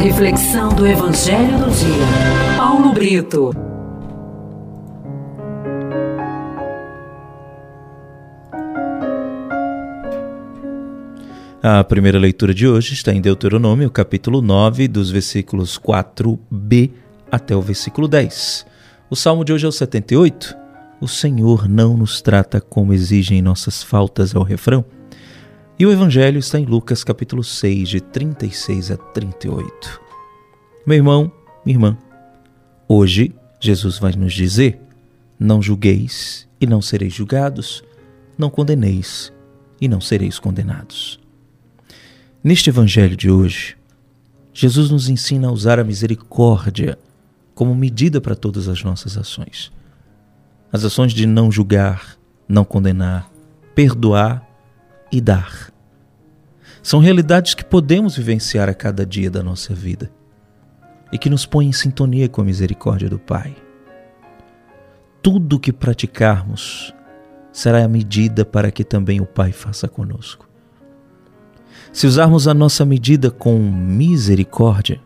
reflexão do Evangelho do Dia. Paulo Brito. A primeira leitura de hoje está em Deuteronômio, capítulo 9, dos versículos 4b até o versículo 10. O salmo de hoje é o 78. O Senhor não nos trata como exigem nossas faltas, ao refrão. E o Evangelho está em Lucas capítulo 6, de 36 a 38. Meu irmão, minha irmã, hoje Jesus vai nos dizer: não julgueis e não sereis julgados, não condeneis e não sereis condenados. Neste Evangelho de hoje, Jesus nos ensina a usar a misericórdia como medida para todas as nossas ações. As ações de não julgar, não condenar, perdoar e dar. São realidades que podemos vivenciar a cada dia da nossa vida e que nos põem em sintonia com a misericórdia do Pai. Tudo o que praticarmos será a medida para que também o Pai faça conosco. Se usarmos a nossa medida com misericórdia,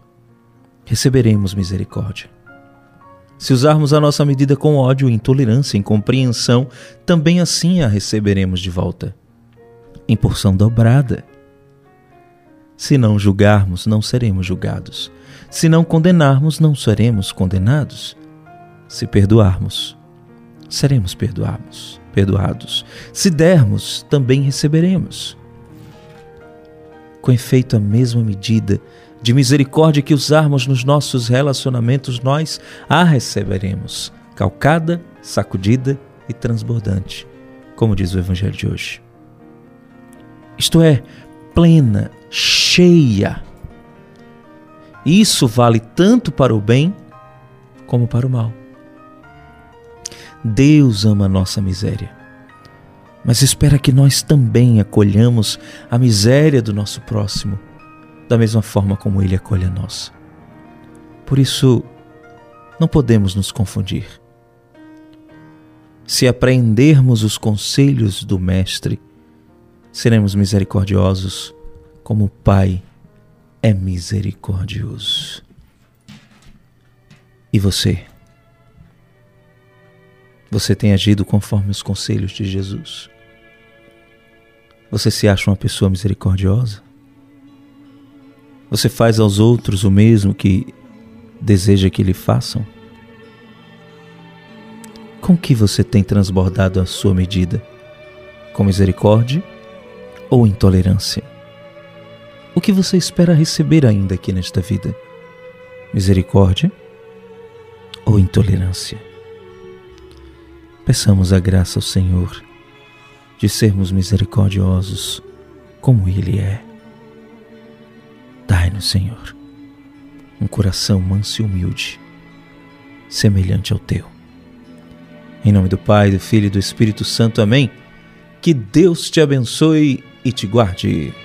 receberemos misericórdia. Se usarmos a nossa medida com ódio, intolerância, incompreensão, também assim a receberemos de volta, em porção dobrada. Se não julgarmos, não seremos julgados. Se não condenarmos, não seremos condenados. Se perdoarmos, seremos perdoados. perdoados. Se dermos, também receberemos. Com efeito, a mesma medida de misericórdia que usarmos nos nossos relacionamentos, nós a receberemos, calcada, sacudida e transbordante, como diz o Evangelho de hoje. Isto é, plena, cheia. Isso vale tanto para o bem como para o mal. Deus ama a nossa miséria, mas espera que nós também acolhamos a miséria do nosso próximo, da mesma forma como ele acolhe a nossa. Por isso, não podemos nos confundir. Se apreendermos os conselhos do Mestre, seremos misericordiosos como o Pai é misericordioso. E você? Você tem agido conforme os conselhos de Jesus? Você se acha uma pessoa misericordiosa? Você faz aos outros o mesmo que deseja que lhe façam? Com que você tem transbordado a sua medida? Com misericórdia ou intolerância? O que você espera receber ainda aqui nesta vida? Misericórdia ou intolerância? Peçamos a graça ao Senhor de sermos misericordiosos como Ele é. Dai-nos, Senhor, um coração manso e humilde, semelhante ao teu. Em nome do Pai, do Filho e do Espírito Santo. Amém. Que Deus te abençoe e te guarde.